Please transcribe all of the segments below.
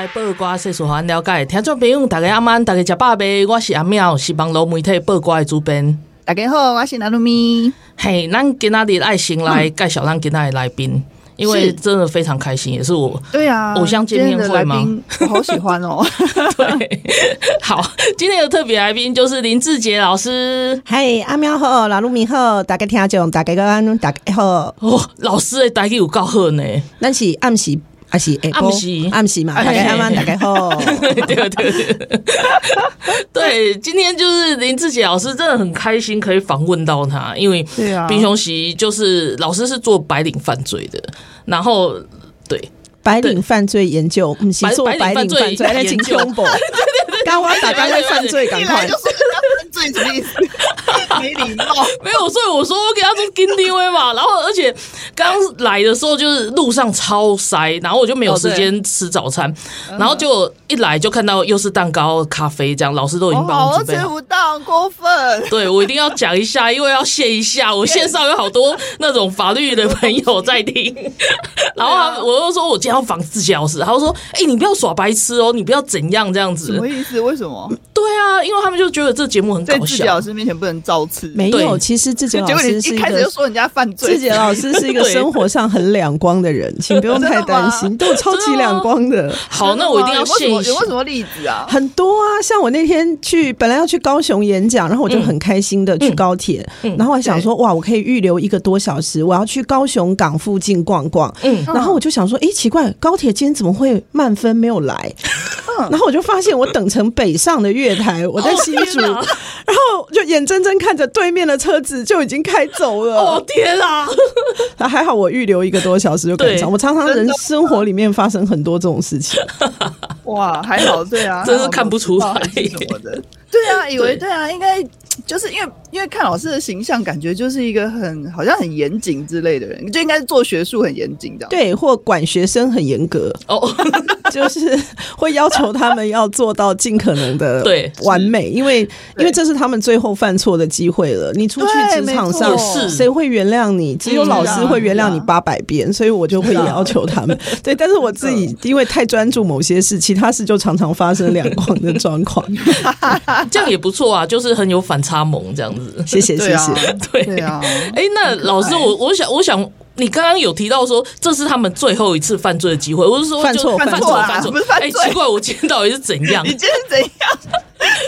拜暗头啊，报挂新闻，互你知；报挂世事，互咱了解。听众朋友，大家阿曼，大家食饱未？我是阿妙，是网络媒体报挂的主编。大家好，我是南露咪。嘿，咱今仔日爱心来介绍咱今仔的来宾，因为真的非常开心，也是我对啊，偶像见面会吗？我好喜欢哦。对，好，今天的特别来宾就是林志杰老师。嗨，阿喵好，南露咪好，大家听众大家安，大家好。哦，老师的台语有够好呢，咱是暗时。还是暗时。暗时嘛，大家安安，大家好。对 对对，对，今天就是林志杰老师，真的很开心可以访问到他，因为冰熊席就是老师是做白领犯罪的，然后对。白领犯罪研究，不是做白领犯罪研究。对对对，刚刚打刚在犯罪，赶快。罪什么意思？没礼貌，没有，所以我说我给他做金定位嘛。然后，而且刚来的时候就是路上超塞，然后我就没有时间吃早餐，哦、然后就一来就看到又是蛋糕、咖啡这样，老师都已经帮我准备好。吃不到，过分。对，我一定要讲一下，因为要谢一下，我线上有好多那种法律的朋友在听。然后他我又说我今天要访志杰老师，他就说：“哎、欸，你不要耍白痴哦，你不要怎样这样子。”什么意思？为什么？对啊，因为他们就觉得这节目很。在志杰老师面前不能造次，没有。其实志杰老师是一个，一开始就说人家犯罪。志杰老师是一个生活上很两光的人，请不用太担心，都超级两光的。好，那我一定要谢一谢。有没有什么例子啊？很多啊，像我那天去，本来要去高雄演讲，然后我就很开心的去高铁，然后我想说，哇，我可以预留一个多小时，我要去高雄港附近逛逛。嗯，然后我就想说，哎，奇怪，高铁今天怎么会慢分没有来？然后我就发现，我等成北上的月台，我在新竹，然后就眼睁睁看着对面的车子就已经开走了。哦天啊！那还好，我预留一个多小时就赶上。我常常人生活里面发生很多这种事情。哇，还好，对啊，真是看不出来什么的。对啊，以为对。啊，应该。就是因为因为看老师的形象，感觉就是一个很好像很严谨之类的人，就应该是做学术很严谨的，对，或管学生很严格哦，就是会要求他们要做到尽可能的 对完美，因为因为这是他们最后犯错的机会了。你出去职场上，谁会原谅你？只有老师会原谅你八百遍，所以我就会要求他们。对，但是我自己因为太专注某些事，其他事就常常发生两光的状况，这样也不错啊，就是很有反。差萌这样子，谢谢谢谢，对啊，哎，那老师，我我想我想，你刚刚有提到说这是他们最后一次犯罪的机会，我是说犯错犯错犯错，哎，奇怪，我今天到底是怎样？你今天怎样？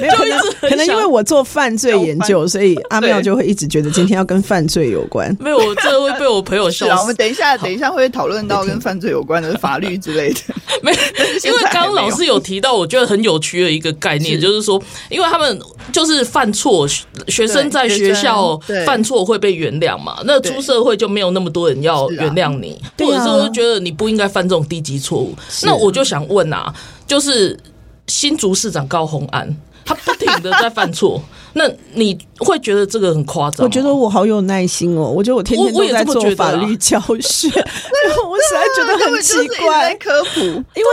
没有可能，可能因为我做犯罪研究，所以阿妙就会一直觉得今天要跟犯罪有关。没有，我这会被我朋友笑 死。我们等一下，等一下会讨论到跟犯罪有关的法律之类的。没，因为刚刚老师有提到，我觉得很有趣的一个概念，就是说，因为他们就是犯错，学生在学校犯错会被原谅嘛，那出社会就没有那么多人要原谅你，或者说觉得你不应该犯这种低级错误。那我就想问啊，就是。新竹市长高虹安，他不停的在犯错，那你会觉得这个很夸张？我觉得我好有耐心哦，我觉得我天天都在做法律教学，我我实在觉得很奇怪，科普，因为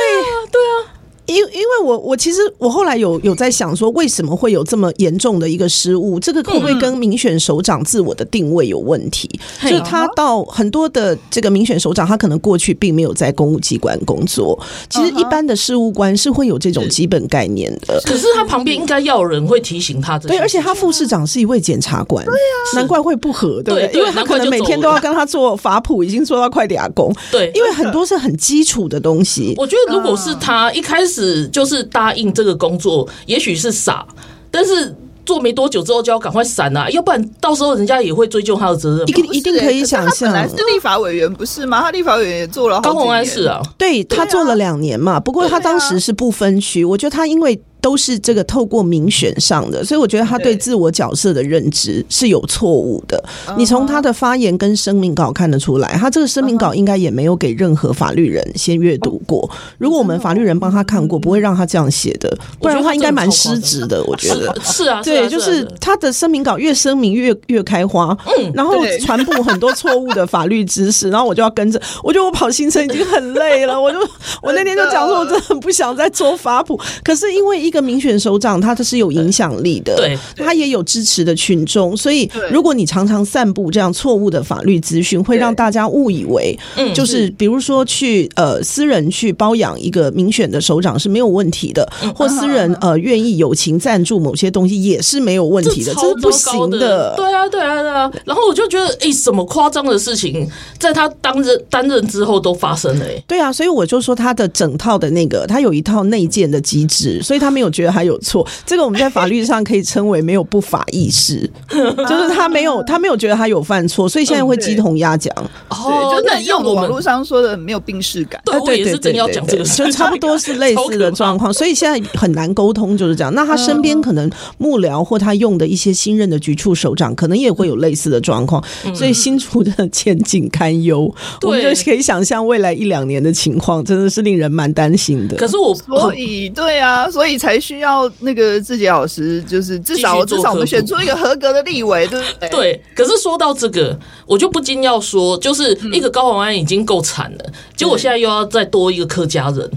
对啊。因因为我我其实我后来有有在想说，为什么会有这么严重的一个失误？这个会不会跟民选首长自我的定位有问题？嗯、就是他到很多的这个民选首长，他可能过去并没有在公务机关工作。其实一般的事务官是会有这种基本概念的。可是他旁边应该要有人会提醒他这。对，而且他副市长是一位检察官，对啊，难怪会不合，对不对？对，因为他可能每天都要跟他做法普，已经做到快俩工。对，因为很多是很基础的东西。我觉得如果是他一开始就是。答应这个工作，也许是傻，但是做没多久之后就要赶快闪啊，要不然到时候人家也会追究他的责任。一定一定可以想象，他本来是立法委员不是吗？他立法委员也做了，高鸿安是啊，对他做了两年嘛。不过他当时是不分区，我觉得他因为。都是这个透过民选上的，所以我觉得他对自我角色的认知是有错误的。你从他的发言跟声明稿看得出来，他这个声明稿应该也没有给任何法律人先阅读过。如果我们法律人帮他看过，不会让他这样写的，不然的话应该蛮失职的。我觉得是啊，对，就是他的声明稿越声明越越开花，嗯，然后传播很多错误的法律知识，然后我就要跟着。我觉得我跑行程已经很累了，我就我那天就讲说，我真的很不想再做法普，可是因为一个民选首长，他这是有影响力的，对，他也有支持的群众，所以如果你常常散布这样错误的法律资讯，会让大家误以为，就是比如说去呃私人去包养一个民选的首长是没有问题的，或私人呃愿意友情赞助某些东西也是没有问题的，这是不行的。对啊，对啊，对啊。然后我就觉得，哎，什么夸张的事情，在他当任担任之后都发生了。对啊，所以我就说他的整套的那个，他有一套内建的机制，所以他没有觉得他有错。这个我们在法律上可以称为没有不法意识，就是他没有他没有觉得他有犯错，所以现在会鸡同鸭讲。哦，就那用网络上说的没有病视感。对，我也是真要讲这个，就差不多是类似的状况。所以现在很难沟通，就是这样。那他身边可能幕僚或他用的一些新任的局处首长，可能也会有类似的状况。所以新出的前景堪忧，我们就可以想象未来一两年的情况，真的是令人蛮担心的。可是我所以对啊，所以才需要那个自己老师，就是至少至少我们选出一个合格的立委，对不对？对。可是说到这个，我就不禁要说，就是一个高宏安已经够惨了，结果现在又要再多一个客家人，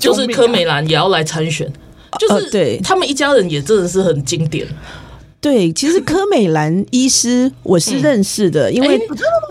就是柯美兰也要来参选，就是对他们一家人也真的是很经典。对，其实 柯美兰医师我是认识的，因为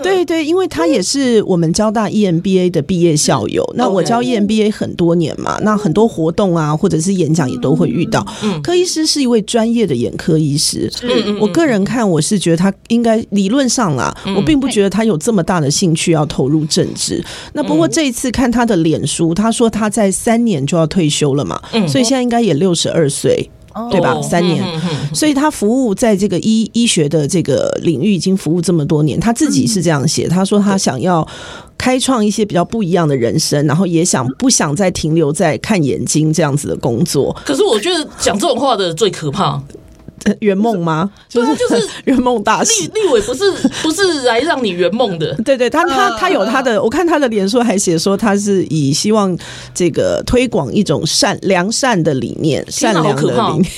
对对，因为他也是我们交大 EMBA 的毕业校友。那我教 EMBA 很多年嘛，那很多活动啊，或者是演讲也都会遇到。柯医师是一位专业的眼科医师，我个人看我是觉得他应该理论上啦，我并不觉得他有这么大的兴趣要投入政治。那不过这一次看他的脸书，他说他在三年就要退休了嘛，所以现在应该也六十二岁。对吧？三年，所以他服务在这个医医学的这个领域已经服务这么多年。他自己是这样写，他说他想要开创一些比较不一样的人生，然后也想不想再停留在看眼睛这样子的工作。可是我觉得讲这种话的最可怕。圆梦吗？就是就是 圆梦大师。立立委不是不是来让你圆梦的。对对，他他他有他的，我看他的脸书还写说他是以希望这个推广一种善良善的理念，善良的理念。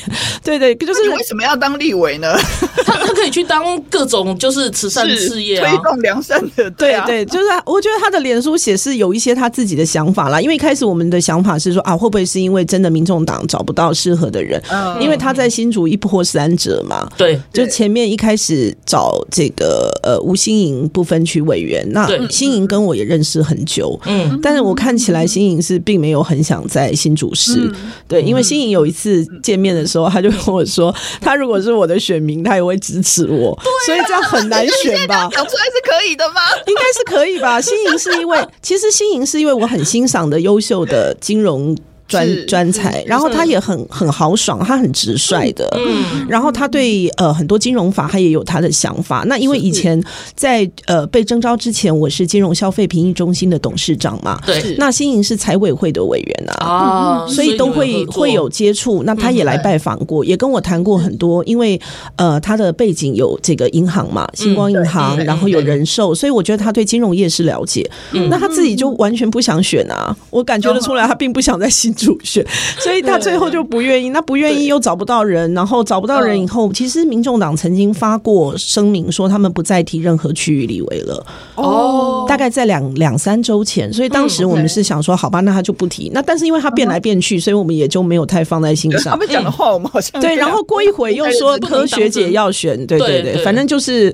对对，就是为什么要当立委呢？他他可以去当各种就是慈善事业，推动良善的。对对，就是我觉得他的脸书写是有一些他自己的想法啦。因为一开始我们的想法是说啊，会不会是因为真的民众党找不到适合的人？因为他在新竹一波三者嘛，对，就前面一开始找这个呃吴欣盈不分区委员，那欣盈跟我也认识很久，嗯，但是我看起来欣盈是并没有很想在新竹市，嗯、对，因为欣盈有一次见面的时候，他就跟我说，他如果是我的选民，他也会支持我，啊、所以这样很难选吧？讲出来是可以的吗？应该是可以吧？欣盈是因为，其实欣盈是因为我很欣赏的优秀的金融。专专才，然后他也很很豪爽，他很直率的，嗯，然后他对呃很多金融法他也有他的想法。那因为以前在呃被征召之前，我是金融消费评议中心的董事长嘛，对，那新营是财委会的委员啊，啊，所以都会会有接触。那他也来拜访过，也跟我谈过很多，因为呃他的背景有这个银行嘛，星光银行，然后有人寿，所以我觉得他对金融业是了解。那他自己就完全不想选啊，我感觉得出来，他并不想在新。主选，所以他最后就不愿意。那不愿意又找不到人，然后找不到人以后，其实民众党曾经发过声明说，他们不再提任何区域立委了。哦，大概在两两三周前，所以当时我们是想说，好吧，那他就不提。那但是因为他变来变去，所以我们也就没有太放在心上。他们讲的话，我们好像对。然后过一会又说科学姐要选，对对对，反正就是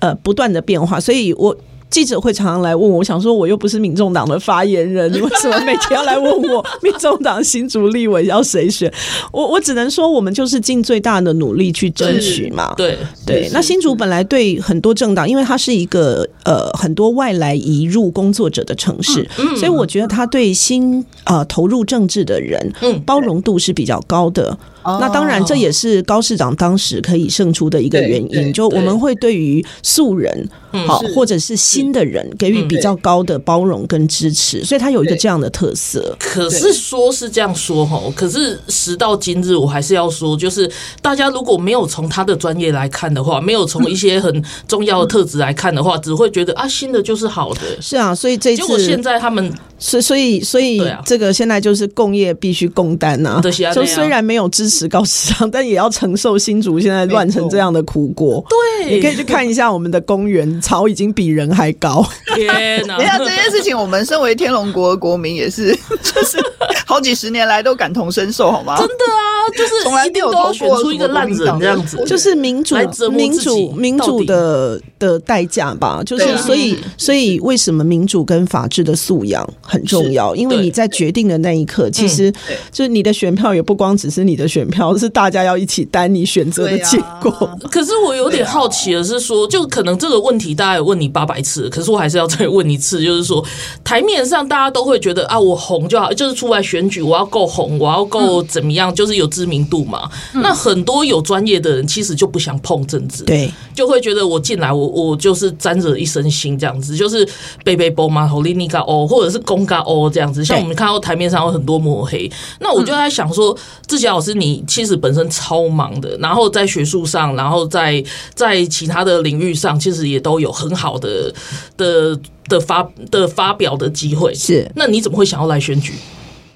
呃不断的变化，所以我。记者会常常来问我，我想说我又不是民众党的发言人，你 为什么每天要来问我 民众党新竹立委要谁选？我我只能说，我们就是尽最大的努力去争取嘛。对对，对，那新竹本来对很多政党，因为它是一个呃很多外来移入工作者的城市，所以我觉得他对新呃投入政治的人，包容度是比较高的。哦、那当然，这也是高市长当时可以胜出的一个原因。就我们会对于素人，好、嗯、或者是新的人，给予比较高的包容跟支持，所以他有一个这样的特色。可是说是这样说哈，可是时到今日，我还是要说，就是大家如果没有从他的专业来看的话，没有从一些很重要的特质来看的话，只会觉得啊，新的就是好的。是啊，所以这次结果现在他们，所所以所以这个现在就是共业必须共担呐。就虽然没有支持高市长，但也要承受新竹现在乱成这样的苦果。对，你可以去看一下我们的公园，草已经比人还高。天哪！等一下这件事情，我们身为天龙国的国民也是，就是 好几十年来都感同身受，好吗？真的啊，就是从来一定都要选出一个烂人这样子，就是民主、民主、民主的的代价吧。就是所以，所以为什么民主跟法治的素养很重要？因为你在决定的那一刻，其实就是你的选票也不光只是你的选票，是大家要一起担你选择的结果。可是我有点好奇的是说，就可能这个问题大家有问你八百次，可是我还是要再问一次，就是说台面上大家都会觉得啊，我红就好，就是出来选举我要够红，我要够怎么样，就是有知名度嘛。那很多有专业的人其实就不想碰政治，对，就会觉得我进来我我就是沾着一身腥这样子，就是背背包嘛，吼里尼嘎哦，或者是公嘎哦这样子。像我们看到台面上有很多抹黑，那我就在想说，志杰老师你其实本身超忙的，然后在学术上，然后在在其他的领域上，其实也都有很好的的的发的发表的机会。是，那你怎么会想要来选举？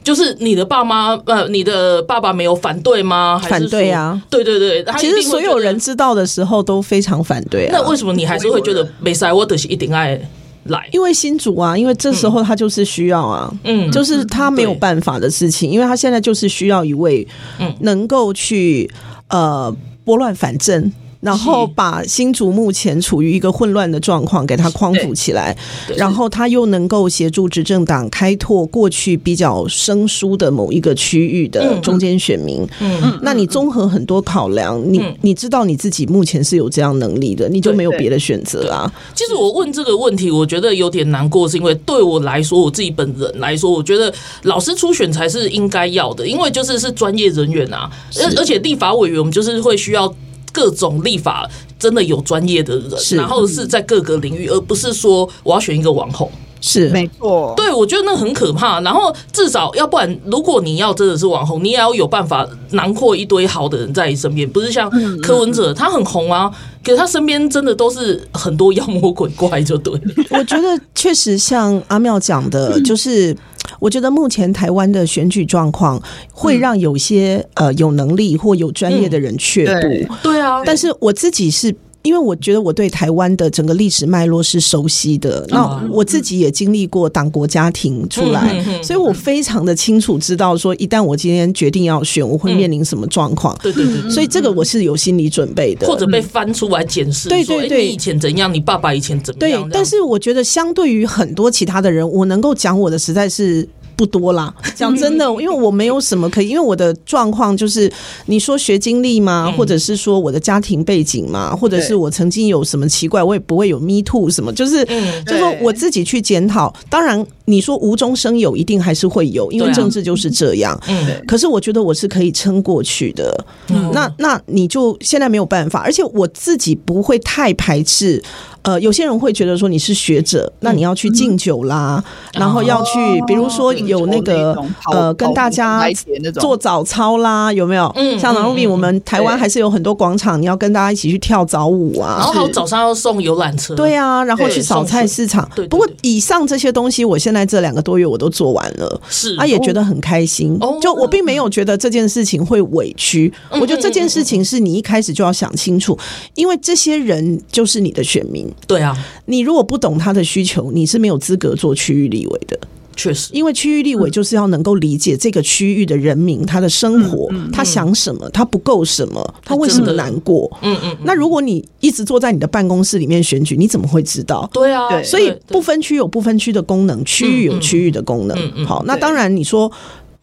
就是你的爸妈呃，你的爸爸没有反对吗？反对啊，对对对。其实所有人知道的时候都非常反对啊。那为什么你还是会觉得没塞？我的是一定爱来？因为新竹啊，因为这时候他就是需要啊，嗯，就是他没有办法的事情，因为他现在就是需要一位能够去呃拨乱反正。然后把新竹目前处于一个混乱的状况给它匡扶起来，然后他又能够协助执政党开拓过去比较生疏的某一个区域的中间选民。嗯，嗯，那你综合很多考量，你你知道你自己目前是有这样能力的，你就没有别的选择啊。其实我问这个问题，我觉得有点难过，是因为对我来说，我自己本人来说，我觉得老师初选才是应该要的，因为就是是专业人员啊，而而且立法委员我们就是会需要。各种立法真的有专业的人，然后是在各个领域，而不是说我要选一个网红。是没错，对，我觉得那很可怕。然后至少，要不然，如果你要真的是网红，你也要有办法囊括一堆好的人在你身边，不是像柯文哲，他很红啊，可是他身边真的都是很多妖魔鬼怪，就对。我觉得确实像阿妙讲的，就是我觉得目前台湾的选举状况会让有些呃有能力或有专业的人却步。对啊，但是我自己是。因为我觉得我对台湾的整个历史脉络是熟悉的，那我自己也经历过党国家庭出来，所以我非常的清楚知道说，一旦我今天决定要选，我会面临什么状况。对对对，所以这个我是有心理准备的，或者被翻出来检视。对对对，你以前怎样，你爸爸以前怎么样？对，但是我觉得相对于很多其他的人，我能够讲我的实在是。不多啦，讲真的，因为我没有什么可以，因为我的状况就是，你说学经历吗？或者是说我的家庭背景吗？或者是我曾经有什么奇怪，我也不会有 me too 什么，就是，就是说我自己去检讨。当然，你说无中生有，一定还是会有，因为政治就是这样。嗯，可是我觉得我是可以撑过去的。那那你就现在没有办法，而且我自己不会太排斥。呃，有些人会觉得说你是学者，那你要去敬酒啦，然后要去，比如说。有那个呃，跟大家做早操啦，有没有？嗯，像南路比我们台湾还是有很多广场，你要跟大家一起去跳早舞啊。然后早上要送游览车，对啊，然后去扫菜市场。对，不过以上这些东西，我现在这两个多月我都做完了，是，他也觉得很开心。就我并没有觉得这件事情会委屈，我觉得这件事情是你一开始就要想清楚，因为这些人就是你的选民。对啊，你如果不懂他的需求，你是没有资格做区域立委的。确实，因为区域立委就是要能够理解这个区域的人民他的生活，他想什么，他不够什么，他为什么难过？嗯嗯。那如果你一直坐在你的办公室里面选举，你怎么会知道？对啊，所以不分区有不分区的功能，区域有区域的功能。好，那当然你说，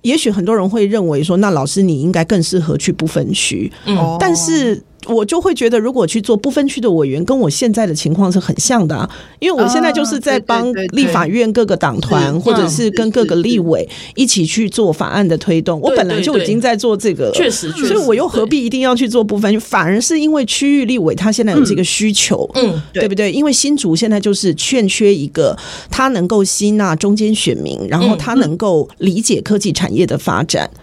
也许很多人会认为说，那老师你应该更适合去不分区。嗯，但是。我就会觉得，如果去做不分区的委员，跟我现在的情况是很像的啊。因为我现在就是在帮立法院各个党团，或者是跟各个立委一起去做法案的推动。我本来就已经在做这个了，确实，所以我又何必一定要去做不分区？反而是因为区域立委他现在有这个需求，嗯，对不对？因为新竹现在就是欠缺一个他能够吸纳中间选民，然后他能够理解科技产业的发展。嗯，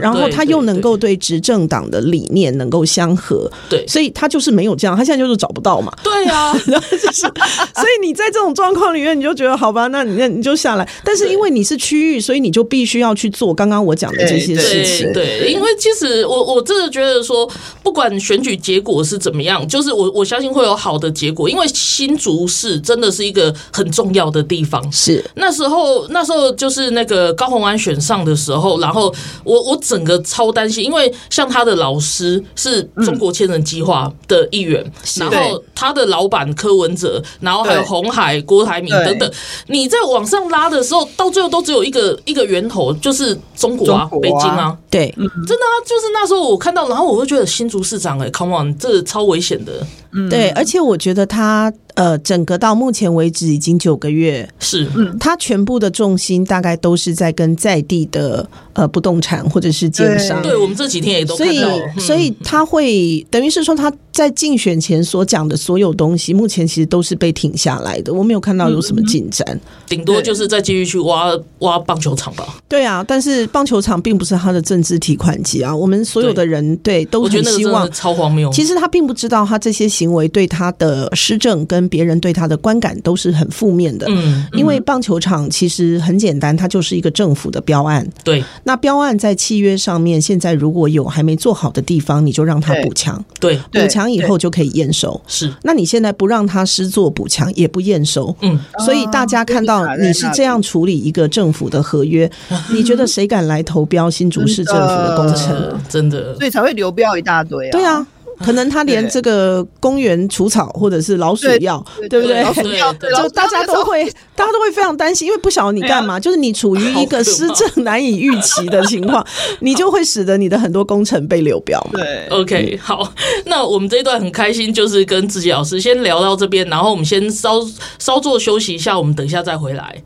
然后他又能够对执政党的理念能够相合，对，所以他就是没有这样，他现在就是找不到嘛。对啊，然后就是，所以你在这种状况里面，你就觉得好吧，那你那你就下来。但是因为你是区域，所以你就必须要去做刚刚我讲的这些事情。对，对，因为其实我我真的觉得说，不管选举结果是怎么样，就是我我相信会有好的结果，因为新竹市真的是一个很重要的地方。是那时候那时候就是那个高虹安选上的时候，然后。我我整个超担心，因为像他的老师是中国千人计划的一员，嗯、然后他的老板柯文哲，然后还有红海郭台铭等等，你在往上拉的时候，到最后都只有一个一个源头，就是中国啊，北京啊，对，嗯、真的啊，就是那时候我看到，然后我会觉得新竹市长哎、欸、，come on，这超危险的，嗯，对，而且我觉得他。呃，整个到目前为止已经九个月，是，嗯，他全部的重心大概都是在跟在地的呃不动产或者是奸商，对，我们这几天也都所以，嗯、所以他会等于是说他在竞选前所讲的所有东西，目前其实都是被停下来的，我没有看到有什么进展，顶、嗯、多就是再继续去挖挖棒球场吧。对啊，但是棒球场并不是他的政治提款机啊，我们所有的人对，对都很希望超荒谬。其实他并不知道他这些行为对他的施政跟别人对他的观感都是很负面的，嗯，因为棒球场其实很简单，它就是一个政府的标案，对。那标案在契约上面，现在如果有还没做好的地方，你就让他补强，对，补强以后就可以验收，是。那你现在不让他施作补强，也不验收，嗯。所以大家看到你是这样处理一个政府的合约，你觉得谁敢来投标新竹市政府的工程？真的，所以才会流标一大堆啊。对啊。可能他连这个公园除草或者是老鼠药，对不对？老鼠药 就大家都会，大家都会非常担心，因为不晓得你干嘛，就是你处于一个施政难以预期的情况，你就会使得你的很多工程被流标嘛。对，OK，好，那我们这一段很开心，就是跟自己老师先聊到这边，然后我们先稍稍作休息一下，我们等一下再回来。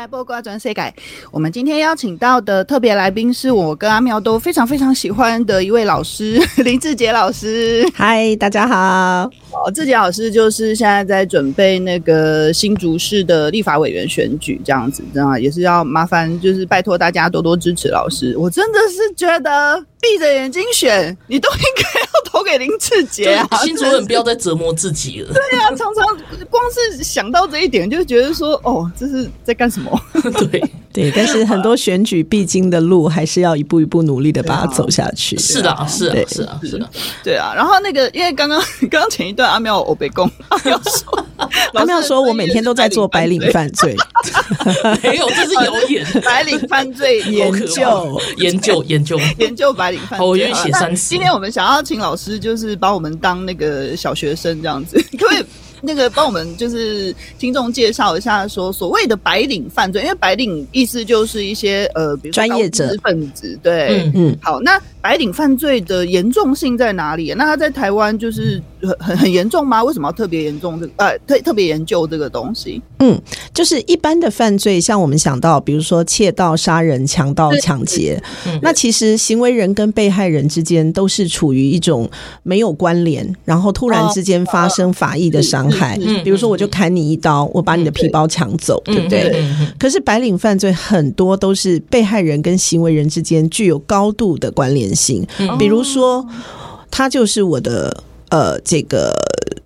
来播瓜转世界，我们今天邀请到的特别来宾是我跟阿喵都非常非常喜欢的一位老师 林志杰老师。嗨，大家好。哦，志杰老师就是现在在准备那个新竹市的立法委员选举，这样子，这样？也是要麻烦，就是拜托大家多多支持老师。我真的是觉得。闭着眼睛选，你都应该要投给林志杰啊！新竹人不要再折磨自己了。对啊，常常光是想到这一点，就觉得说，哦，这是在干什么？对 对，但是很多选举必经的路，还是要一步一步努力的把它走下去。是的，是啊，是啊，是的，对啊。然后那个，因为刚刚刚刚前一段阿妙欧北宫阿妙说。他们要说我每天都在做白领犯罪，没有，这是谣言。白领犯罪研究，研究，研究，研究白领犯罪。好，我愿意写三次。今天我们想要请老师，就是把我们当那个小学生这样子，可以？那个帮我们就是听众介绍一下，说所谓的白领犯罪，因为白领意思就是一些呃，比如说专业者分子，对，嗯嗯。好，那白领犯罪的严重性在哪里？那他在台湾就是很很很严重吗？为什么要特别严重这个？呃，特特别研究这个东西？嗯，就是一般的犯罪，像我们想到，比如说窃盗、杀人、强盗、抢劫，那其实行为人跟被害人之间都是处于一种没有关联，然后突然之间发生法益的伤害。比如说，我就砍你一刀，我把你的皮包抢走，对不对？可是白领犯罪很多都是被害人跟行为人之间具有高度的关联性，比如说，他就是我的呃这个。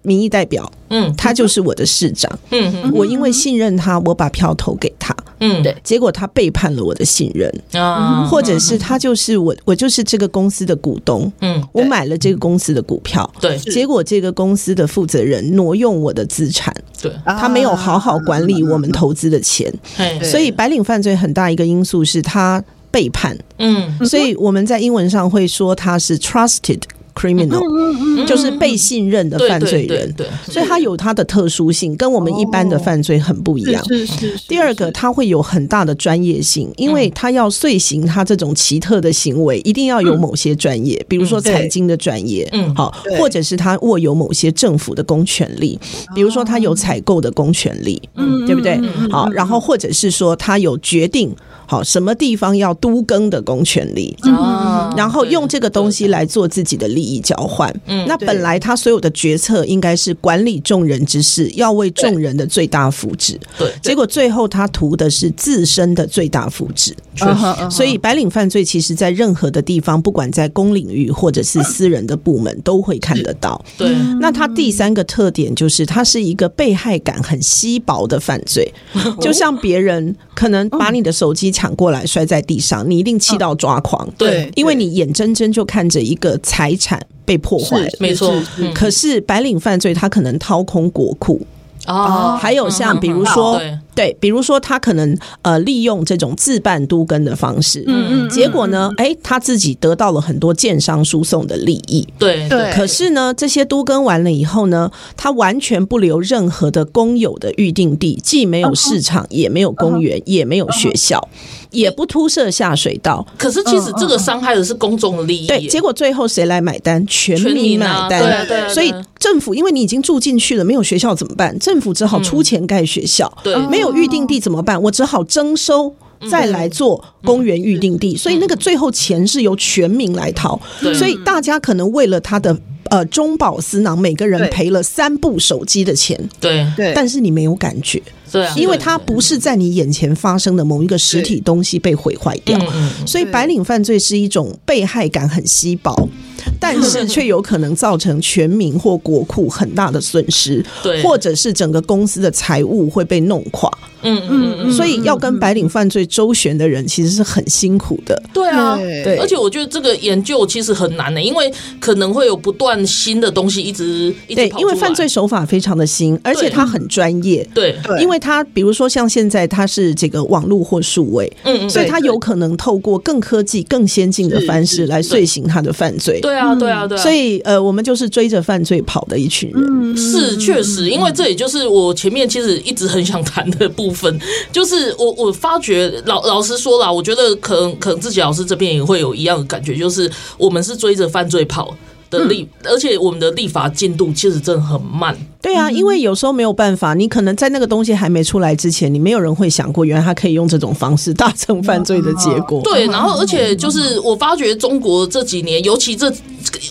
民意代表，嗯，他就是我的市长，嗯，我因为信任他，我把票投给他，嗯，对，结果他背叛了我的信任。啊，或者是他就是我，我就是这个公司的股东，嗯，我买了这个公司的股票，对，结果这个公司的负责人挪用我的资产，对，他没有好好管理我们投资的钱，所以白领犯罪很大一个因素是他背叛，嗯，所以我们在英文上会说他是 trusted。Criminal 就是被信任的犯罪人，对，所以他有他的特殊性，跟我们一般的犯罪很不一样。是是。第二个，他会有很大的专业性，因为他要遂行他这种奇特的行为，一定要有某些专业，比如说财经的专业，嗯，好，或者是他握有某些政府的公权力，比如说他有采购的公权力，嗯，对不对？好，然后或者是说他有决定。好，什么地方要都更的公权力，哦，然后用这个东西来做自己的利益交换。嗯，那本来他所有的决策应该是管理众人之事，要为众人的最大福祉。对，结果最后他图的是自身的最大福祉。确实，所以白领犯罪其实在任何的地方，不管在公领域或者是私人的部门，都会看得到。对，那他第三个特点就是，他是一个被害感很稀薄的犯罪，就像别人可能把你的手机。抢过来摔在地上，你一定气到抓狂，嗯、对，因为你眼睁睁就看着一个财产被破坏，没错。可是白领犯罪，他可能掏空国库。哦，还有像比如说，嗯、对，比如说他可能呃利用这种自办都更的方式，嗯嗯，结果呢，哎，他自己得到了很多建商输送的利益，对对。可是呢，这些都更完了以后呢，他完全不留任何的公有的预定地，既没有市场，也没有公园，也没有学校。也不铺设下水道，可是其实这个伤害的是公众的利益。对，结果最后谁来买单？全民买单。对啊，对啊。所以政府，因为你已经住进去了，没有学校怎么办？政府只好出钱盖学校。对，没有预定地怎么办？我只好征收，再来做公园预定地。所以那个最后钱是由全民来掏。所以大家可能为了他的呃中饱私囊，每个人赔了三部手机的钱。对对，但是你没有感觉。对，因为它不是在你眼前发生的某一个实体东西被毁坏掉，所以白领犯罪是一种被害感很稀薄。但是却有可能造成全民或国库很大的损失，对，或者是整个公司的财务会被弄垮。嗯嗯嗯，所以要跟白领犯罪周旋的人其实是很辛苦的。对啊，对，而且我觉得这个研究其实很难的，因为可能会有不断新的东西一直一直对，因为犯罪手法非常的新，而且他很专业。对，因为他比如说像现在他是这个网络或数位，嗯嗯，所以他有可能透过更科技、更先进的方式来遂行他的犯罪。对啊，对啊，对啊。所以呃，我们就是追着犯罪跑的一群人。嗯，是确实，因为这也就是我前面其实一直很想谈的部分。就是我，我发觉老老实说啦，我觉得可能可能自己老师这边也会有一样的感觉，就是我们是追着犯罪跑的立，嗯、而且我们的立法进度其实真的很慢。对啊，因为有时候没有办法，你可能在那个东西还没出来之前，你没有人会想过，原来他可以用这种方式达成犯罪的结果。对，然后而且就是我发觉中国这几年，尤其这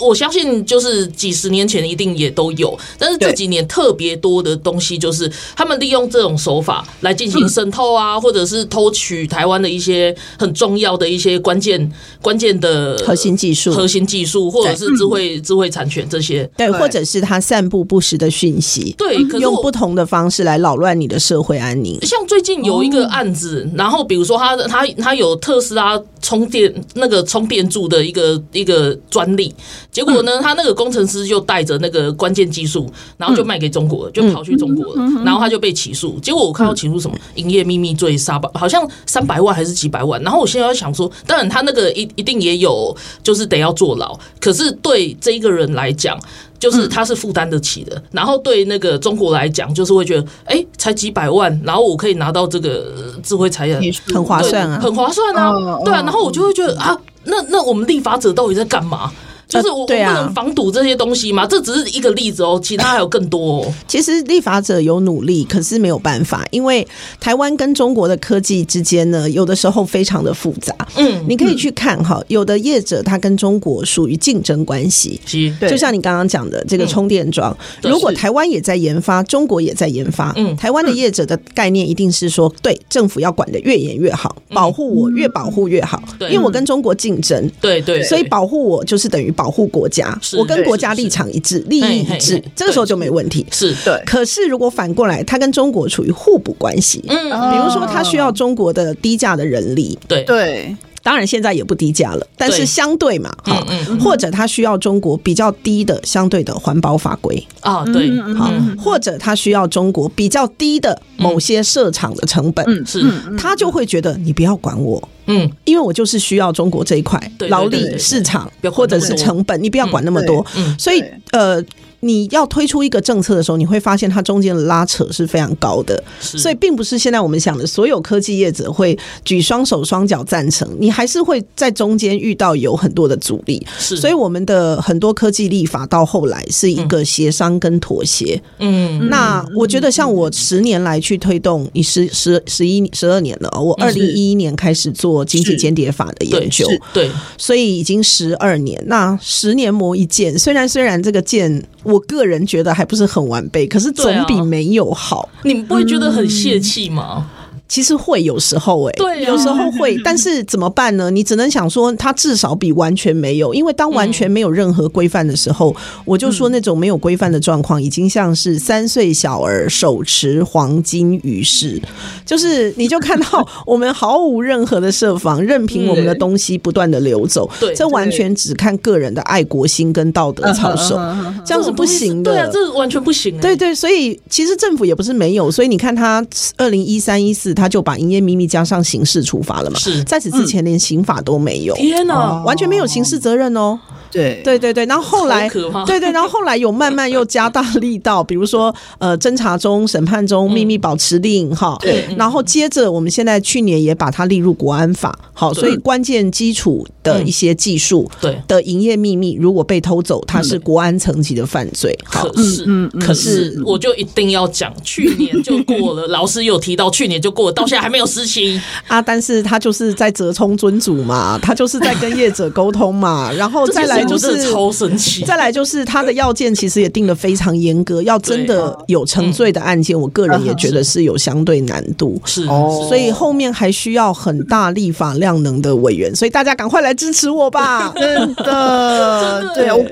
我相信就是几十年前一定也都有，但是这几年特别多的东西，就是他们利用这种手法来进行渗透啊，或者是偷取台湾的一些很重要的一些关键关键的核心技术、核心技术，或者是智慧智慧产权这些，对，或者是他散布不实的讯息。系，对，可是用不同的方式来扰乱你的社会安宁。像最近有一个案子，然后比如说他他他有特斯拉充电那个充电柱的一个一个专利，结果呢，他那个工程师就带着那个关键技术，然后就卖给中国了，就跑去中国了，然后他就被起诉。结果我看到起诉什么营业秘密罪杀吧，好像三百万还是几百万。然后我现在要想说，当然他那个一一定也有，就是得要坐牢。可是对这一个人来讲，就是他是负担得起的。然后对那个中国来讲，就是会觉得，哎，才几百万，然后我可以拿到这个智慧财产，很划算啊，很划算啊，对啊。然后我就会觉得啊，那那我们立法者到底在干嘛？就是我不能防堵这些东西嘛？这只是一个例子哦，其他还有更多哦。其实立法者有努力，可是没有办法，因为台湾跟中国的科技之间呢，有的时候非常的复杂。嗯，你可以去看哈，有的业者他跟中国属于竞争关系。是，就像你刚刚讲的这个充电桩，如果台湾也在研发，中国也在研发，嗯，台湾的业者的概念一定是说，对政府要管得越严越好，保护我越保护越好，因为我跟中国竞争，对对，所以保护我就是等于保。保护国家，我跟国家立场一致，利益一致，这个时候就没问题。是对。可是如果反过来，他跟中国处于互补关系，嗯，比如说他需要中国的低价的人力，对对。当然现在也不低价了，但是相对嘛，哈，或者他需要中国比较低的相对的环保法规啊，对，好，或者他需要中国比较低的某些设厂的成本，是，他就会觉得你不要管我。嗯，因为我就是需要中国这一块劳力市场或者是成本，你不要管那么多。嗯，所以呃。你要推出一个政策的时候，你会发现它中间的拉扯是非常高的，所以并不是现在我们想的所有科技业者会举双手双脚赞成，你还是会在中间遇到有很多的阻力。是，所以我们的很多科技立法到后来是一个协商跟妥协。嗯，那我觉得像我十年来去推动，你十十十一十二年了，我二零一一年开始做经济间谍法的研究，对，所以已经十二年。那十年磨一剑，虽然虽然这个剑。我个人觉得还不是很完备，可是总比没有好。啊、你们不会觉得很泄气吗？嗯其实会有时候哎、欸，对、啊，有时候会，但是怎么办呢？你只能想说，它至少比完全没有，因为当完全没有任何规范的时候，嗯、我就说那种没有规范的状况，已经像是三岁小儿手持黄金鱼式，就是你就看到 我们毫无任何的设防，任凭我们的东西不断的流走，对，这完全只看个人的爱国心跟道德操守，这样是不行的，对啊，这完全不行、欸，对对，所以其实政府也不是没有，所以你看他二零一三一四他。他就把营业秘密加上刑事处罚了嘛？是，在此之前连刑法都没有。天哪，完全没有刑事责任哦。对对对对，然后后来，对对，然后后来有慢慢又加大力道，比如说呃，侦查中、审判中、秘密保持令哈。对。然后接着，我们现在去年也把它列入国安法。好，所以关键基础的一些技术，对的营业秘密，如果被偷走，它是国安层级的犯罪。可是，可是我就一定要讲，去年就过了。老师有提到，去年就过了，到现在还没有实行啊。但是他就是在折冲尊主嘛，他就是在跟业者沟通嘛，然后再来。就是超神奇，再来就是他的要件其实也定得非常严格，要真的有成罪的案件，我个人也觉得是有相对难度，是哦，所以后面还需要很大立法量能的委员，所以大家赶快来支持我吧！真的，对啊，我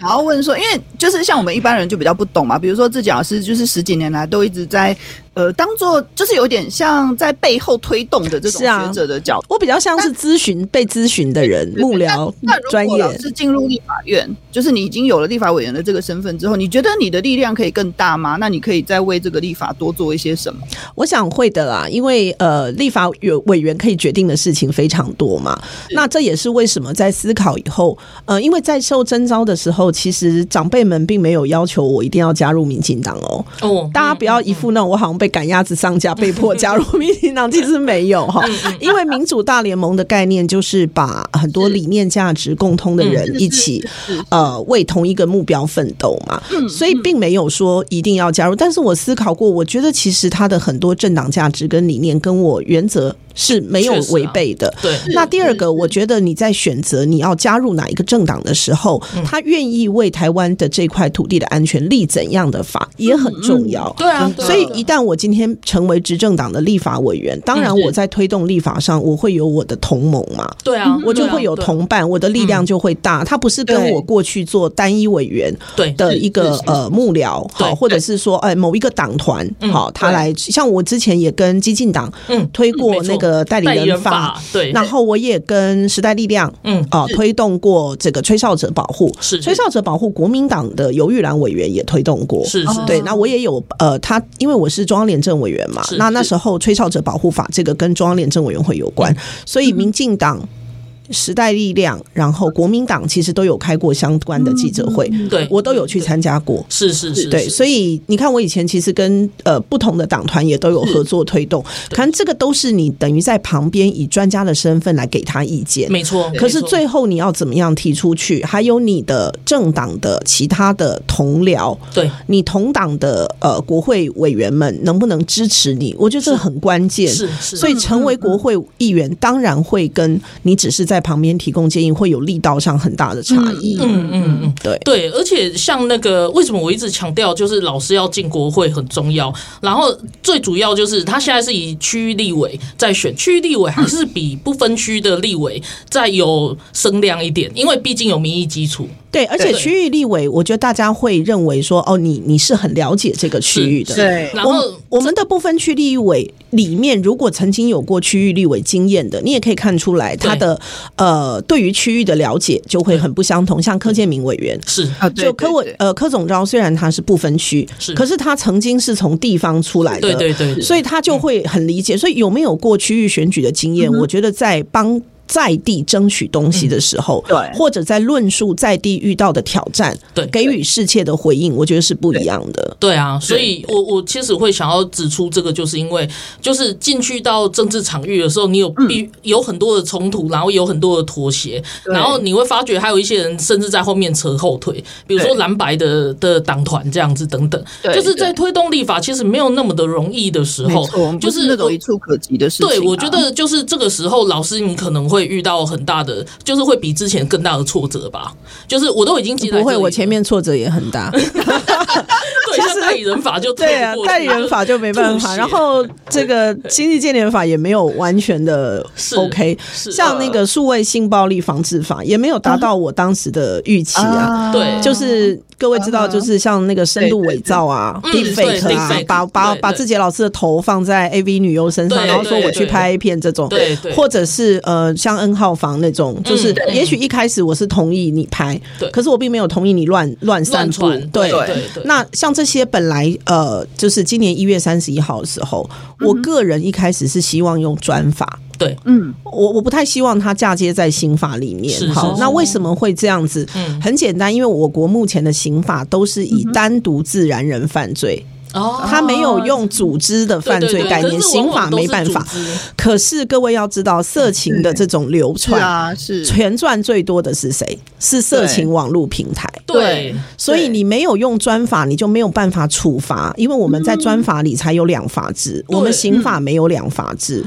想要问说，因为就是像我们一般人就比较不懂嘛，比如说自己老师就是十几年来都一直在。呃，当做就是有点像在背后推动的这种学者的角度，我比较像是咨询被咨询的人，幕僚专业是进入立法院，就是你已经有了立法委员的这个身份之后，你觉得你的力量可以更大吗？那你可以再为这个立法多做一些什么？我想会的啦，因为呃，立法委委员可以决定的事情非常多嘛。那这也是为什么在思考以后，呃，因为在受征召的时候，其实长辈们并没有要求我一定要加入民进党哦。哦，大家不要一副那种我好像。被赶鸭子上架，被迫加入民进党，其实没有哈，因为民主大联盟的概念就是把很多理念、价值共通的人一起，呃，为同一个目标奋斗嘛，所以并没有说一定要加入。但是我思考过，我觉得其实他的很多政党价值跟理念跟我原则。是没有违背的。对。那第二个，我觉得你在选择你要加入哪一个政党的时候，他愿意为台湾的这块土地的安全立怎样的法也很重要。对啊。所以一旦我今天成为执政党的立法委员，当然我在推动立法上，我会有我的同盟嘛。对啊。我就会有同伴，我的力量就会大。他不是跟我过去做单一委员的一个呃幕僚，好，或者是说哎某一个党团好，他来像我之前也跟激进党嗯推过那个代理人法，对，然后我也跟时代力量嗯啊推动过这个吹哨者保护，是吹哨者保护，国民党的游玉兰委员也推动过，是是对，那我也有呃他因为我是中央廉政委员嘛，那那时候吹哨者保护法这个跟中央廉政委员会有关，所以民进党。时代力量，然后国民党其实都有开过相关的记者会，对我都有去参加过。是是是，对，所以你看，我以前其实跟呃不同的党团也都有合作推动，可能这个都是你等于在旁边以专家的身份来给他意见，没错。可是最后你要怎么样提出去？还有你的政党的其他的同僚，对你同党的呃国会委员们能不能支持你？我觉得这个很关键。是是，所以成为国会议员，当然会跟你只是在旁边提供建议会有力道上很大的差异。嗯嗯嗯，对对，而且像那个为什么我一直强调就是老师要进国会很重要，然后最主要就是他现在是以区域立委在选，区域立委还是比不分区的立委再有声量一点，因为毕竟有民意基础。对，而且区域立委，我觉得大家会认为说，哦，你你是很了解这个区域的。对，然后我们的不分区立委里面，如果曾经有过区域立委经验的，你也可以看出来他的呃，对于区域的了解就会很不相同。像柯建明委员是就柯委呃柯总召，虽然他是不分区，是可是他曾经是从地方出来的，对对对，所以他就会很理解。所以有没有过区域选举的经验？我觉得在帮。在地争取东西的时候，对，或者在论述在地遇到的挑战，对，给予世切的回应，我觉得是不一样的。对。啊，所以我我其实会想要指出这个，就是因为就是进去到政治场域的时候，你有必有很多的冲突，然后有很多的妥协，然后你会发觉还有一些人甚至在后面扯后腿，比如说蓝白的的党团这样子等等，就是在推动立法其实没有那么的容易的时候，就是那种一触可及的事情。对，我觉得就是这个时候，老师你可能会。会遇到很大的，就是会比之前更大的挫折吧。就是我都已经记得，不会，我前面挫折也很大。其实代理人法就对啊，代理人法就没办法。然后这个 经济建联法也没有完全的 OK，像那个数位性暴力防治法也没有达到我当时的预期啊。对，就是。各位知道，就是像那个深度伪造啊，deepfake 啊，把把把自己老师的头放在 AV 女优身上，然后说我去拍 A 片这种，对或者是呃像 N 号房那种，就是也许一开始我是同意你拍，可是我并没有同意你乱乱散布。对，那像这些本来呃，就是今年一月三十一号的时候，我个人一开始是希望用专法。对，嗯，我我不太希望它嫁接在刑法里面。是是是，好，那为什么会这样子？嗯，很简单，因为我国目前的刑法都是以单独自然人犯罪。哦，他没有用组织的犯罪概念，刑法没办法。可是各位要知道，色情的这种流传啊，是钱赚最多的是谁？是色情网络平台。对，所以你没有用专法，你就没有办法处罚，因为我们在专法里才有两法制，我们刑法没有两法制。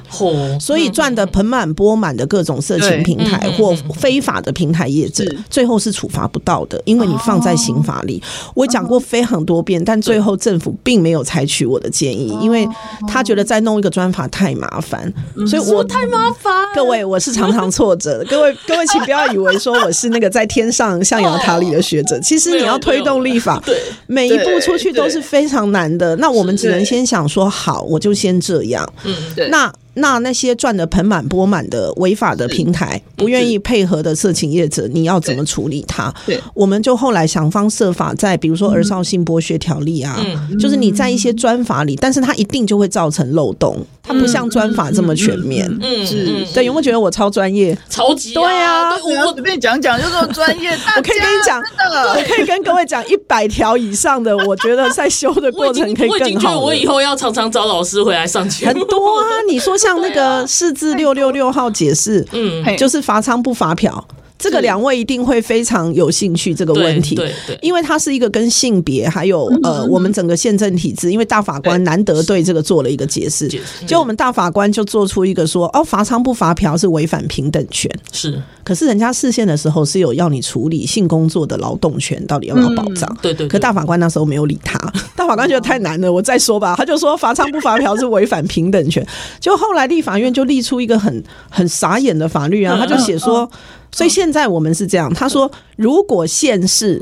所以赚的盆满钵满的各种色情平台或非法的平台业者，最后是处罚不到的，因为你放在刑法里。我讲过非常多遍，但最后政府并。并没有采取我的建议，因为他觉得再弄一个专法太麻烦，所以我太麻烦。各位，我是常常挫折的。各位，各位，请不要以为说我是那个在天上象牙塔里的学者。其实你要推动立法，对每一步出去都是非常难的。那我们只能先想说，好，我就先这样。嗯，对。那。那那些赚的盆满钵满的违法的平台，不愿意配合的色情业者，你要怎么处理它？对，我们就后来想方设法，在比如说儿少性剥削条例啊，就是你在一些专法里，但是它一定就会造成漏洞，它不像专法这么全面。嗯，是对，有没有觉得我超专业？超级对啊！我随便讲讲就这么专业，我可以跟你讲，我可以跟各位讲一百条以上的，我觉得在修的过程可以更好。我以后要常常找老师回来上去。很多啊，你说。像那个四字六六六号解释，嗯，就是罚仓不罚嫖。这个两位一定会非常有兴趣这个问题，对对，因为它是一个跟性别还有呃我们整个宪政体制，因为大法官难得对这个做了一个解释，就我们大法官就做出一个说，哦，罚娼不罚嫖是违反平等权，是，可是人家释宪的时候是有要你处理性工作的劳动权，到底要不要保障？对对，可大法官那时候没有理他，大法官觉得太难了，我再说吧，他就说罚娼不罚嫖是违反平等权，就后来立法院就立出一个很很傻眼的法律啊，他就写说。所以现在我们是这样，他说，如果县市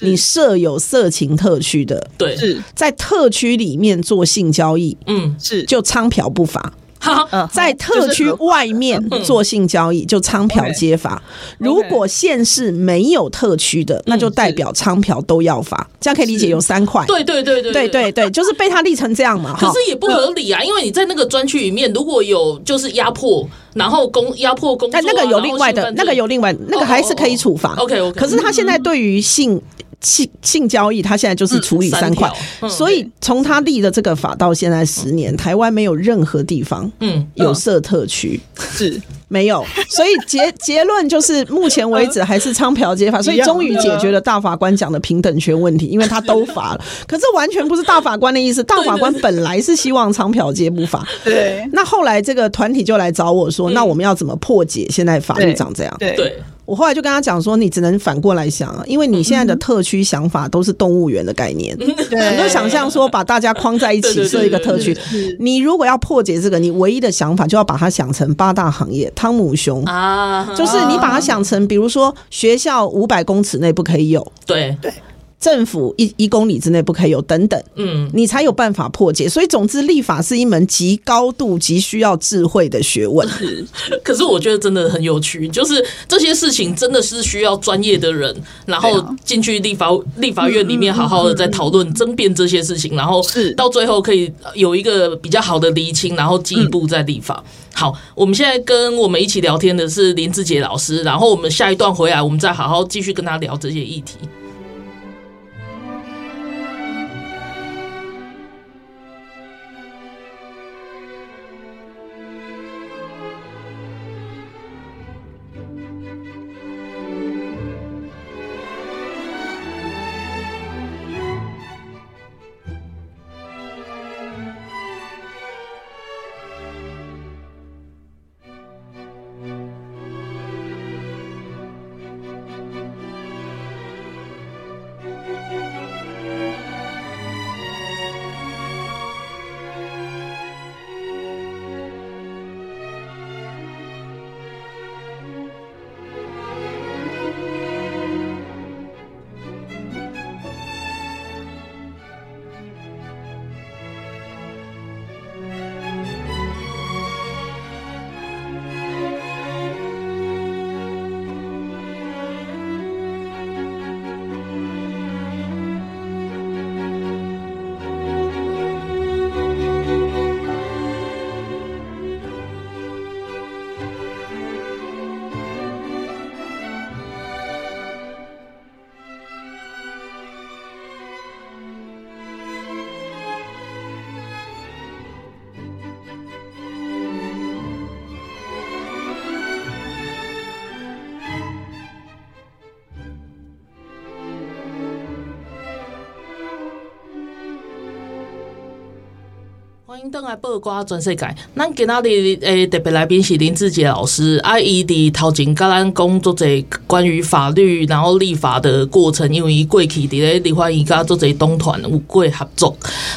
你设有色情特区的，对，是。在特区里面做性交易，嗯，是。就娼嫖不法。好，在特区外面做性交易就娼嫖皆罚。如果县市没有特区的，那就代表娼嫖都要罚。这样可以理解有三块。对对对对对。对对，就是被他立成这样嘛。可是也不合理啊，因为你在那个专区里面，如果有就是压迫，然后工压迫工，但那个有另外的，那个有另外，那个还是可以处罚。OK OK。可是他现在对于性。性性交易，他现在就是处理三块，嗯，所以从他立的这个法到现在十年，嗯，台湾没有任何地方嗯有设特区，是。没有，所以结 结论就是目前为止还是娼嫖皆法，所以终于解决了大法官讲的平等权问题，因为他都罚了，可是完全不是大法官的意思，大法官本来是希望娼嫖皆不罚，对，那后来这个团体就来找我说，那我们要怎么破解现在法律长这样？对。我后来就跟他讲说，你只能反过来想啊，因为你现在的特区想法都是动物园的概念，你就想象说把大家框在一起设一个特区。你如果要破解这个，你唯一的想法就要把它想成八大行业，汤姆熊。啊，就是你把它想成，比如说学校五百公尺内不可以有，对。对。政府一一公里之内不可以有等等，嗯，你才有办法破解。所以，总之，立法是一门极高度、极需要智慧的学问。可是，我觉得真的很有趣，就是这些事情真的是需要专业的人，然后进去立法立法院里面好好的在讨论、争辩这些事情，然后到最后可以有一个比较好的厘清，然后进一步再立法。好，我们现在跟我们一起聊天的是林志杰老师，然后我们下一段回来，我们再好好继续跟他聊这些议题。迎登来报瓜全世界。咱今仔日诶特别来宾是林志杰老师，啊，伊伫头前甲咱讲作者关于法律然后立法的过程，因为伊过去伫咧立法院甲做这东团有过合作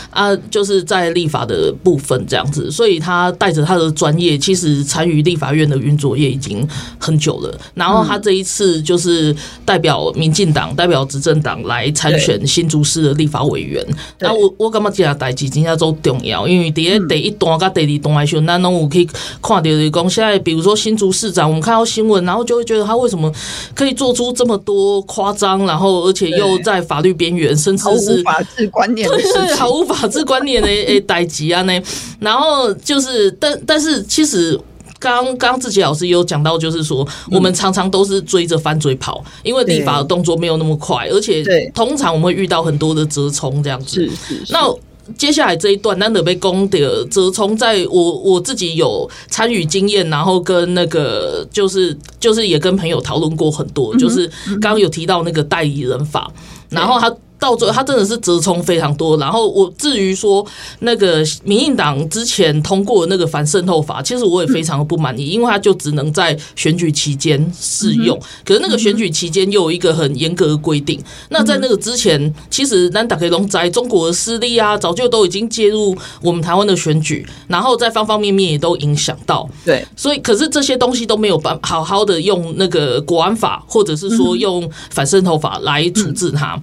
啊，就是在立法的部分这样子，所以他带着他的专业，其实参与立法院的运作也已经很久了。然后他这一次就是代表民进党、代表执政党来参选新竹市的立法委员。那我我感觉这件代志真正都重要，因为第一第一段跟第二段来说，咱拢有去看到是讲，现在比如说新竹市长，我们看到新闻，然后就会觉得他为什么可以做出这么多夸张，然后而且又在法律边缘，甚至是法治观念，对对，毫无法治观念的诶代志啊呢。然后就是，但但是其实刚刚刚志杰老师也有讲到，就是说我们常常都是追着犯罪跑，因为立法的动作没有那么快，而且通常我们会遇到很多的折冲这样子。那接下来这一段，难得被攻的折冲，在我我自己有参与经验，然后跟那个就是就是也跟朋友讨论过很多，就是刚刚有提到那个代理人法，然后他。到最后，他真的是折冲非常多。然后我至于说那个民进党之前通过的那个反渗透法，其实我也非常的不满意，因为他就只能在选举期间适用。可是那个选举期间又有一个很严格的规定。那在那个之前，其实南打开龙在中国的势力啊，早就都已经介入我们台湾的选举，然后在方方面面也都影响到。对，所以可是这些东西都没有办好好的用那个国安法，或者是说用反渗透法来处置它。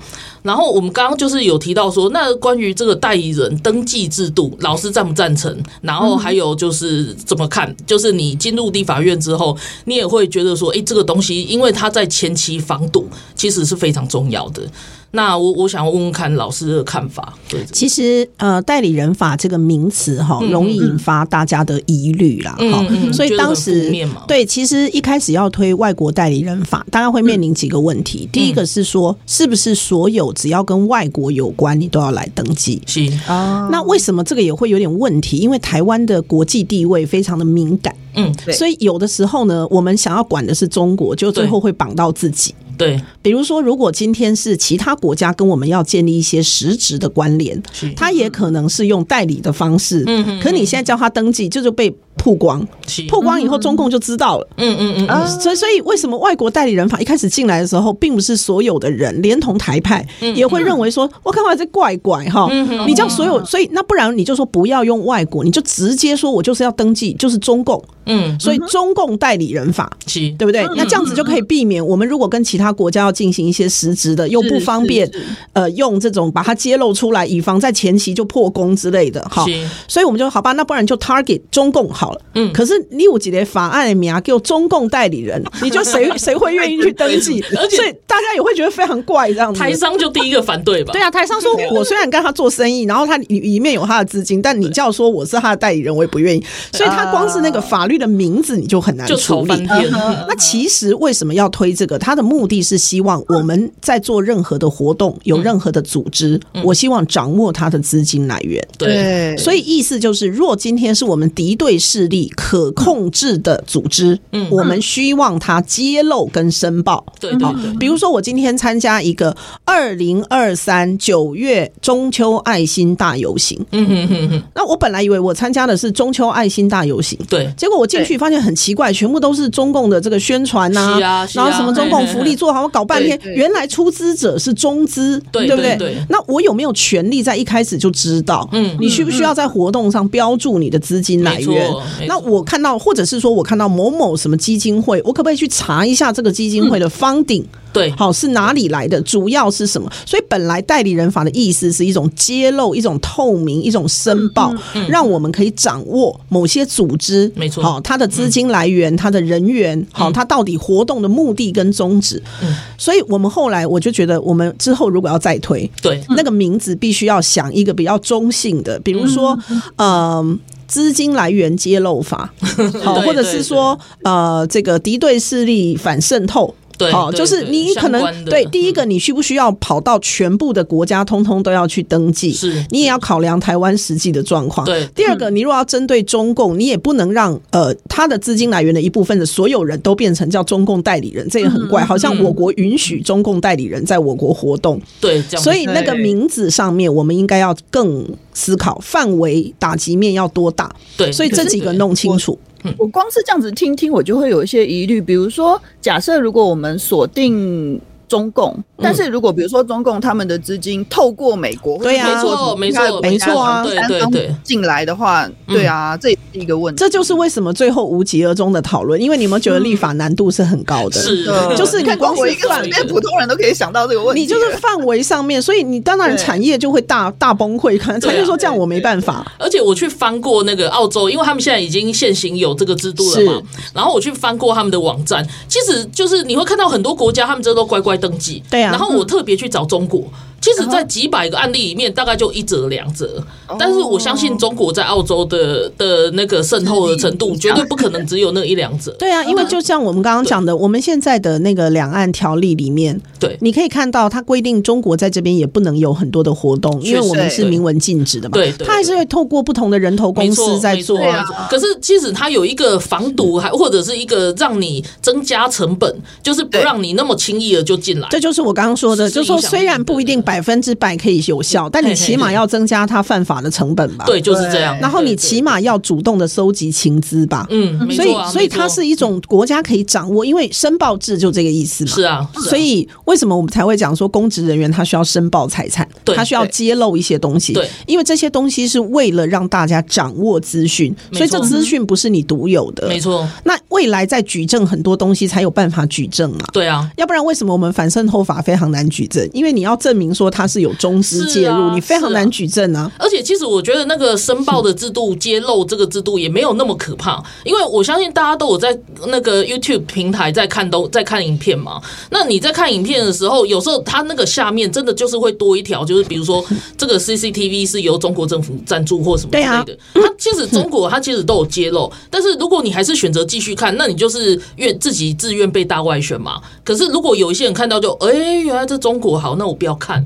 然后我们刚刚就是有提到说，那关于这个代理人登记制度，老师赞不赞成？然后还有就是怎么看？就是你进入地法院之后，你也会觉得说，哎，这个东西，因为它在前期防堵，其实是非常重要的。那我我想问问看老师的看法。对，其实呃，代理人法这个名词哈，容易引发大家的疑虑啦。哈、嗯，所以当时对，其实一开始要推外国代理人法，大家会面临几个问题。嗯、第一个是说，是不是所有只要跟外国有关，你都要来登记？是啊。那为什么这个也会有点问题？因为台湾的国际地位非常的敏感。嗯，所以有的时候呢，我们想要管的是中国，就最后会绑到自己。对，比如说，如果今天是其他国家跟我们要建立一些实质的关联，他也可能是用代理的方式。嗯，可你现在叫他登记，就是被曝光，曝光以后，中共就知道了。嗯嗯嗯，所以所以为什么外国代理人法一开始进来的时候，并不是所有的人，连同台派也会认为说，我看完这怪怪哈。你叫所有，所以那不然你就说不要用外国，你就直接说我就是要登记，就是中共。嗯，所以中共代理人法，对不对？那这样子就可以避免我们如果跟其他国家要进行一些实质的，又不方便，呃，用这种把它揭露出来，以防在前期就破功之类的。哈，所以我们就好吧，那不然就 target 中共好了。嗯，可是你有几个法案名啊，叫中共代理人，你就谁谁会愿意去登记？而且大家也会觉得非常怪这样子。台商就第一个反对吧？对啊，台商说 我虽然跟他做生意，然后他里里面有他的资金，但你叫说我是他的代理人，我也不愿意。所以他光是那个法律。的名字你就很难处理。那其实为什么要推这个？他的目的是希望我们在做任何的活动，有任何的组织，我希望掌握他的资金来源。对，所以意思就是，若今天是我们敌对势力可控制的组织，嗯，我们希望它揭露跟申报。对对对，比如说我今天参加一个二零二三九月中秋爱心大游行，嗯哼哼哼，那我本来以为我参加的是中秋爱心大游行，对，结果我。进去发现很奇怪，全部都是中共的这个宣传呐、啊，然后什么中共福利做好，我搞半天，原来出资者是中资，对不对？那我有没有权利在一开始就知道？嗯，你需不需要在活动上标注你的资金来源？那我看到，或者是说我看到某某什么基金会，我可不可以去查一下这个基金会的 funding？对，好，是哪里来的？主要是什么？所以本来代理人法的意思是一种揭露、一种透明、一种申报，让我们可以掌握某些组织，没错，好，它的资金来源、它的人员，好，它到底活动的目的跟宗旨。所以我们后来我就觉得，我们之后如果要再推，对，那个名字必须要想一个比较中性的，比如说，嗯，资金来源揭露法，好，或者是说，呃，这个敌对势力反渗透。对，好，就是你可能对第一个，你需不需要跑到全部的国家，通通都要去登记？是，你也要考量台湾实际的状况。对，第二个，你如果要针对中共，你也不能让呃他的资金来源的一部分的所有人都变成叫中共代理人，这也很怪，好像我国允许中共代理人在我国活动。对，所以那个名字上面，我们应该要更思考范围打击面要多大。对，所以这几个弄清楚。我光是这样子听听，我就会有一些疑虑。比如说，假设如果我们锁定。中共，但是如果比如说中共他们的资金透过美国，对啊，没错，没错，没错啊，对对对，进来的话，对啊，这也是一个问题。这就是为什么最后无疾而终的讨论，因为你们觉得立法难度是很高的，是。的，就是你光是一个随便普通人都可以想到这个问题，你就是范围上面，所以你当然产业就会大大崩溃，可能产业说这样我没办法。而且我去翻过那个澳洲，因为他们现在已经现行有这个制度了嘛，然后我去翻过他们的网站，其实就是你会看到很多国家他们这都乖乖登记，对然后我特别去找中国，其实，在几百个案例里面，大概就一折两折。但是我相信中国在澳洲的的那个渗透的程度，绝对不可能只有那一两折。对啊，因为就像我们刚刚讲的，我们现在的那个两岸条例里面，对，你可以看到它规定中国在这边也不能有很多的活动，因为我们是明文禁止的嘛。对，它还是会透过不同的人头公司在做啊。可是，即使它有一个防堵，还或者是一个让你增加成本，就是不让你那么轻易的就进来。这就是我刚刚说的，就是说虽然不一定百分之百可以有效，但你起码要增加他犯法的成本吧。对，就是这样。然后你起码要主动的收集情资吧。嗯，所以所以它是一种国家可以掌握，因为申报制就这个意思嘛。是啊。所以为什么我们才会讲说公职人员他需要申报财产，他需要揭露一些东西。对，因为这些东西是为了让大家掌握资讯，所以这资讯不是你独有的。没错。那未来在举证很多东西才有办法举证嘛。对啊。要不然为什么我们反渗透法非常难举证？因为你要证明说他是有中资介入，你非常难举证啊。而且其实我觉得那个申报的制度、揭露这个制度也没有那么可怕，因为我相信大家都有在那个 YouTube 平台在看都在看影片嘛。那你在看影片的时候，有时候它那个下面真的就是会多一条，就是比如说这个 CCTV 是由中国政府赞助或什么之类的。它其实中国它其实都有揭露，但是如果你还是选择继续看，那你就是愿自己自愿被大外宣嘛。可是如果有一些人看到就哎、欸，原来这中国好，那我不要看。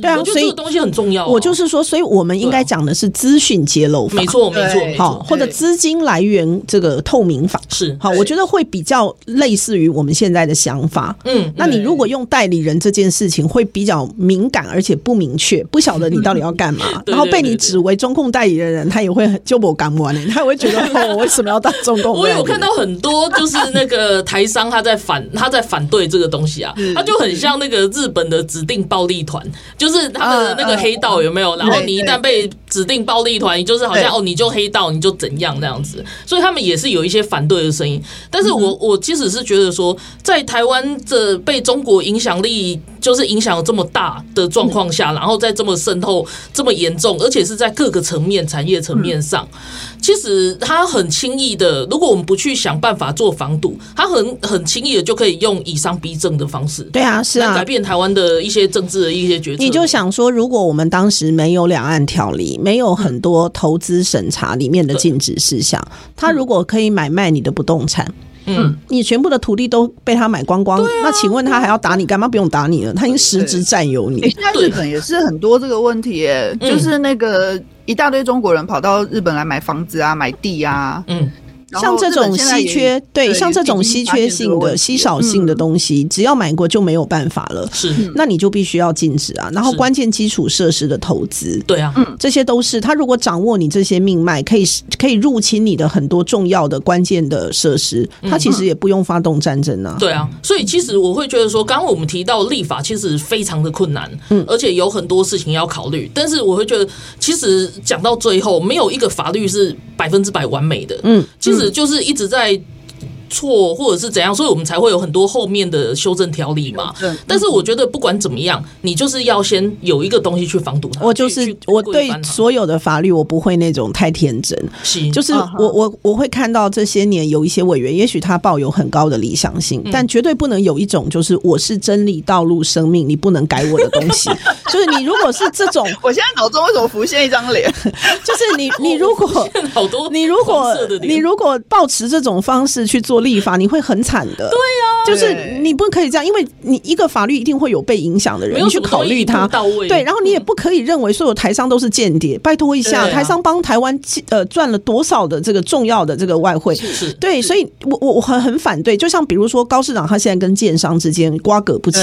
对啊，所以这个东西很重要、啊。我就是说，所以我们应该讲的是资讯揭露法，没错，没错，好，或者资金来源这个透明法。是好，我觉得会比较类似于我们现在的想法。嗯，那你如果用代理人这件事情，会比较敏感而且不明确，不晓得你到底要干嘛，然后被你指为中控代理人的人，他也会很就不敢玩，他也会觉得哦，我为什么要当中共？我有看到很多就是那个台商他在反他在反对这个东西啊，他就很像那个日本的指定暴力团。就是他们的那个黑道有没有？然后你一旦被指定暴力团，你就是好像哦，你就黑道，你就怎样那样子。所以他们也是有一些反对的声音。但是我我其实是觉得说，在台湾这被中国影响力就是影响这么大的状况下，然后在这么渗透这么严重，而且是在各个层面产业层面上，其实他很轻易的，如果我们不去想办法做防堵，他很很轻易的就可以用以商逼政的方式。对啊，是啊，改变台湾的一些政治的一些决策。你就想说，如果我们当时没有两岸条例，没有很多投资审查里面的禁止事项，他如果可以买卖你的不动产，嗯，你全部的土地都被他买光光，那请问他还要打你干嘛？不用打你了，他已经实质占有你。现在日本也是很多这个问题耶，就是那个一大堆中国人跑到日本来买房子啊，买地啊，嗯。像这种稀缺，对，像这种稀缺性的、稀少性的东西，只要买过就没有办法了。是，那你就必须要禁止啊。然后关键基础设施的投资，对啊，这些都是他如果掌握你这些命脉，可以可以入侵你的很多重要的关键的设施，他其实也不用发动战争啊。对啊，所以其实我会觉得说，刚刚我们提到立法其实非常的困难，嗯，而且有很多事情要考虑。但是我会觉得，其实讲到最后，没有一个法律是百分之百完美的。嗯，其实就是一直在。在错或者是怎样，所以我们才会有很多后面的修正条例嘛。但是我觉得不管怎么样，你就是要先有一个东西去防堵它。我就是我对所有的法律，我不会那种太天真。是就是我我我会看到这些年有一些委员，也许他抱有很高的理想性，但绝对不能有一种就是我是真理、道路、生命，你不能改我的东西。就是你如果是这种，我现在脑中为什么浮现一张脸？就是你你如果好多你如果你如果抱持这种方式去做立法，你会很惨的。对呀，就是你不可以这样，因为你一个法律一定会有被影响的人，你去考虑他。对，然后你也不可以认为所有台商都是间谍。拜托一下，台商帮台湾呃赚了多少的这个重要的这个外汇？对，所以我我我很很反对。就像比如说高市长他现在跟建商之间瓜葛不清，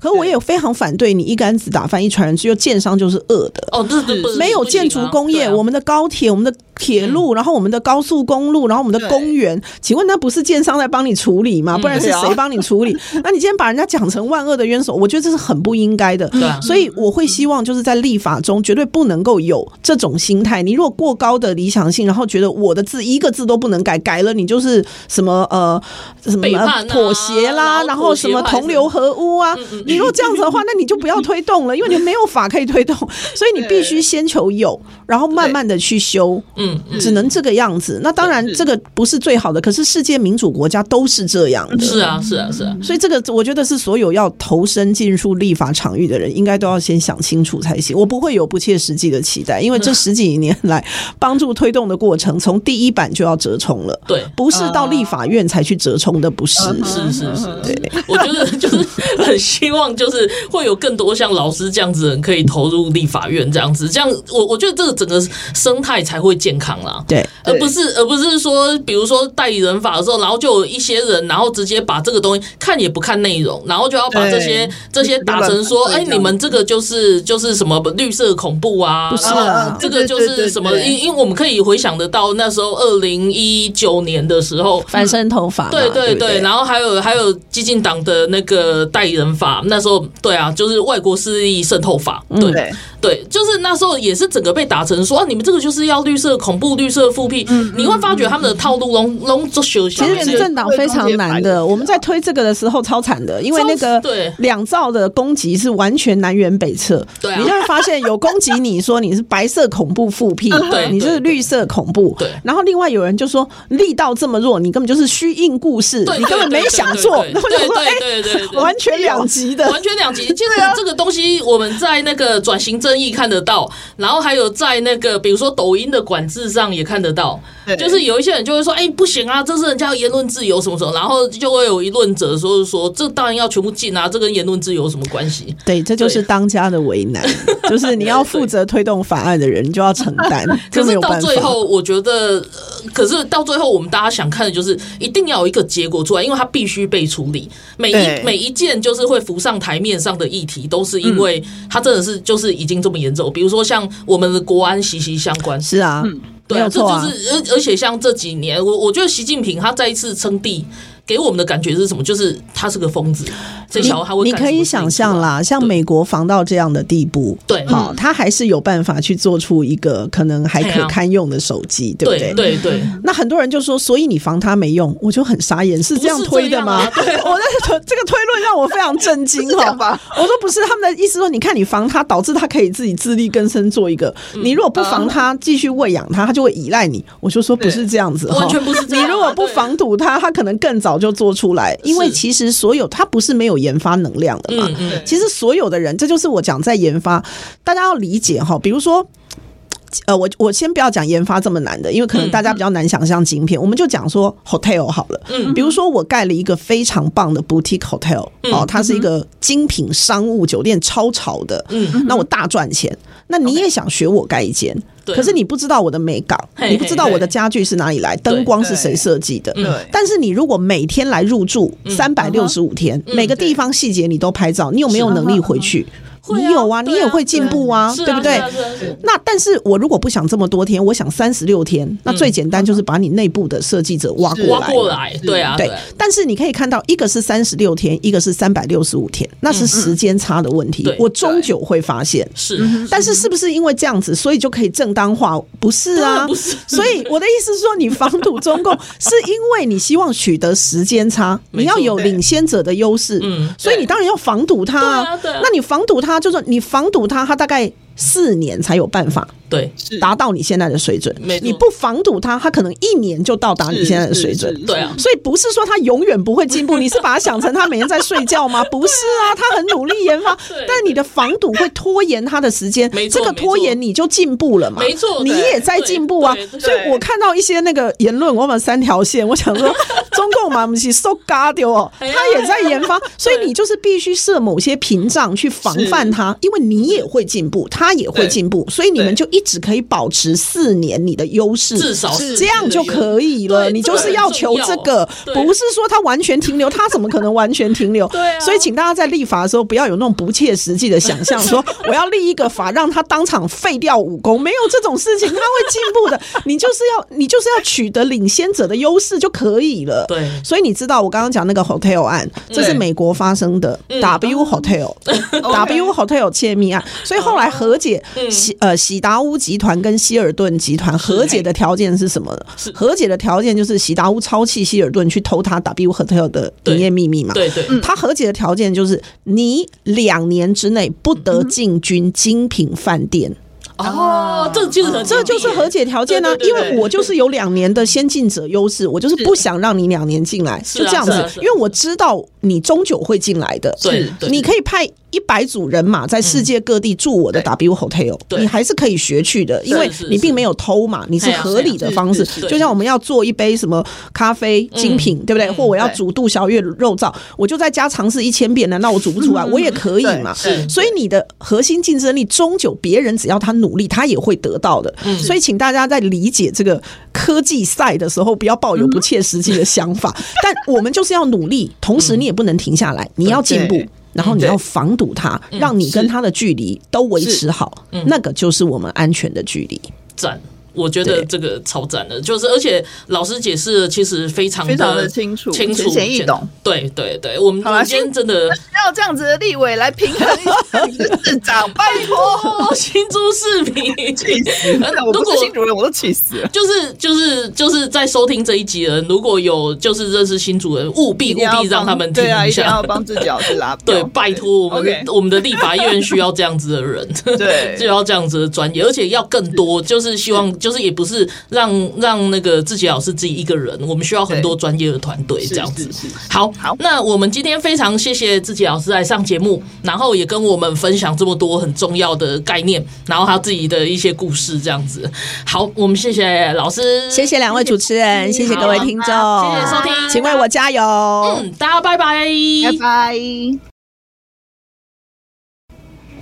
可我也非常反对你一竿子打翻一船人，只有建商就是恶的。哦，对对对，没有建筑工业，我们的高铁，我们的铁路，然后我们的高速公路，然后我们的公园，请问那不是建商在帮你处理吗？不然是谁帮你处理？那你今天把人家讲成万恶的冤手，我觉得这是很不应该的。所以我会希望就是在立法中绝对不能够有这种心态。你如果过高的理想性，然后觉得我的字一个字都不能改，改了你就是什么呃什么妥协啦，然后什么同流合污啊。你如果这样子的话，那你就不要推动了，因为你没有法可以推动。所以你必须先求有，然后慢慢的去修。嗯。嗯，只能这个样子。那当然这个不是最好的，可是世界民主国家都是这样的。是啊，是啊，是啊。所以这个我觉得是所有要投身进入立法场域的人，应该都要先想清楚才行。我不会有不切实际的期待，因为这十几年来帮助推动的过程，从第一版就要折冲了。对，不是到立法院才去折冲的，不是。是是是，对。我觉得就是很希望，就是会有更多像老师这样子的人可以投入立法院这样子，这样我我觉得这个整个生态才会健康啦。对，而不是而不是说，比如说代理人法的时候，然后就有一些人，然后直接把这个东西看也不看内容，然后就要把这些这些打成说，哎，你们这个就是就是什么绿色恐怖啊？不是啊，这个就是什么？因因为我们可以回想得到那时候二零一九年的时候，反身头法，对对对，然后还有还有激进党的那个代理人法，那时候对啊，就是外国势力渗透法，对对，就是那时候也是整个被打成说啊，你们这个就是要绿色恐怖、绿色复辟，你会发觉他们的套路拢拢做修。其实执政党非常难的，我们在推这个的时候超惨的，因为那个两造的攻击是完全南辕北辙，对，你就会发现有攻击你说你是白色恐怖复辟，对，你就是绿色恐怖，对，然后另外有人就说力道这么弱，你根本就是虚应故事，你根本没想做，对对对对对，完全两极的，完全两极。其实这个东西我们在那个转型正义看得到，然后还有在那个比如说抖音的管事实上也看得到，就是有一些人就会说，哎，不行啊，这是人家言论自由什么什么，然后就会有一论者说说，这当然要全部禁啊，这跟言论自由有什么关系？对，这就是当家的为难，就是你要负责推动法案的人，就要承担。可是到最后，我觉得，可是到最后，我们大家想看的就是一定要有一个结果出来，因为它必须被处理。每一每一件就是会浮上台面上的议题，都是因为它真的是就是已经这么严重。比如说像我们的国安息息相关，是啊，对啊，这就是而而且像这几年，我我觉得习近平他再一次称帝。给我们的感觉是什么？就是他是个疯子，这小孩会。你可以想象啦，像美国防到这样的地步，对，好，他还是有办法去做出一个可能还可堪用的手机，对不对？对对。那很多人就说，所以你防他没用，我就很傻眼，是这样推的吗？我那个这个推论让我非常震惊，好吧？我说不是，他们的意思说，你看你防他，导致他可以自己自力更生，做一个。你如果不防他，继续喂养他，他就会依赖你。我就说不是这样子，完全不是。你如果不防堵他，他可能更早。就做出来，因为其实所有它不是没有研发能量的嘛。其实所有的人，这就是我讲在研发，大家要理解哈。比如说，呃，我我先不要讲研发这么难的，因为可能大家比较难想象晶片。我们就讲说 hotel 好了，比如说我盖了一个非常棒的 boutique hotel，哦，它是一个精品商务酒店，超潮的，嗯那我大赚钱。那你也想学我盖一间？可是你不知道我的美感，你不知道我的家具是哪里来，灯光是谁设计的。但是你如果每天来入住三百六十五天，每个地方细节你都拍照，你有没有能力回去？你有啊，你也会进步啊，对不对？那但是我如果不想这么多天，我想三十六天，那最简单就是把你内部的设计者挖过来。挖过来，对啊，对。但是你可以看到，一个是三十六天，一个是三百六十五天，那是时间差的问题。我终究会发现是，但是是不是因为这样子，所以就可以正当化？不是啊，不是。所以我的意思是说，你防堵中共，是因为你希望取得时间差，你要有领先者的优势。嗯，所以你当然要防堵他啊。那你防堵他。他就是你防堵他，他大概四年才有办法。对，达到你现在的水准。你不防堵他，他可能一年就到达你现在的水准。对啊，所以不是说他永远不会进步。你是把它想成他每天在睡觉吗？不是啊，他很努力研发，但你的防堵会拖延他的时间。这个拖延你就进步了嘛？没错，你也在进步啊。所以我看到一些那个言论，我们三条线，我想说，中共嘛，不是说嘎丢哦，他也在研发，所以你就是必须设某些屏障去防范他，因为你也会进步，他也会进步，所以你们就一。只可以保持四年你的优势，至少是这样就可以了。你就是要求这个，不是说他完全停留，他怎么可能完全停留？对，所以请大家在立法的时候不要有那种不切实际的想象，说 我要立一个法让他当场废掉武功，没有这种事情，他会进步的。你就是要你就是要取得领先者的优势就可以了。对，所以你知道我刚刚讲那个 hotel 案，这是美国发生的 W hotel W hotel 窃密案，所以后来和解，喜呃喜达屋。集团跟希尔顿集团和解的条件是什么？和解的条件就是喜达屋抄袭希尔顿去偷他 W Hotel 的营业秘密嘛？对对，他和解的条件就是你两年之内不得进军精品饭店。哦，这就是这就是和解条件呢，因为我就是有两年的先进者优势，我就是不想让你两年进来，就这样子，因为我知道你终究会进来的，对，你可以派一百组人马在世界各地住我的 W Hotel，你还是可以学去的，因为你并没有偷嘛，你是合理的方式，就像我们要做一杯什么咖啡精品，对不对？或我要煮杜小月肉燥，我就在家尝试一千遍，难道我煮不出来？我也可以嘛，所以你的核心竞争力终究别人只要他努力，他也会得到的。所以请大家在理解这个科技赛的时候，不要抱有不切实际的想法。但我们就是要努力，同时你也不能停下来，你要进步。然后你要防堵他，让你跟他的距离都维持好，那个就是我们安全的距离。赞。我觉得这个超赞的，就是而且老师解释的其实非常的非常的清楚、浅显易懂。对对对，我们今天真的要这样子的立委来平衡市长，拜托新竹市民气死！我不是新竹人，我都气死了。就是就是就是在收听这一集的人，如果有就是认识新竹人，务必务必让他们听一下，一定要帮自己老师拉。对，拜托我们我们的立法院需要这样子的人，对，就要这样子的专业，而且要更多，就是希望。就是也不是让让那个自己老师自己一个人，我们需要很多专业的团队这样子。好，好，那我们今天非常谢谢自己老师来上节目，然后也跟我们分享这么多很重要的概念，然后他自己的一些故事这样子。好，我们谢谢老师，谢谢两位主持人，谢谢各位听众，谢谢收听，请为我加油。嗯，大家拜拜，拜拜。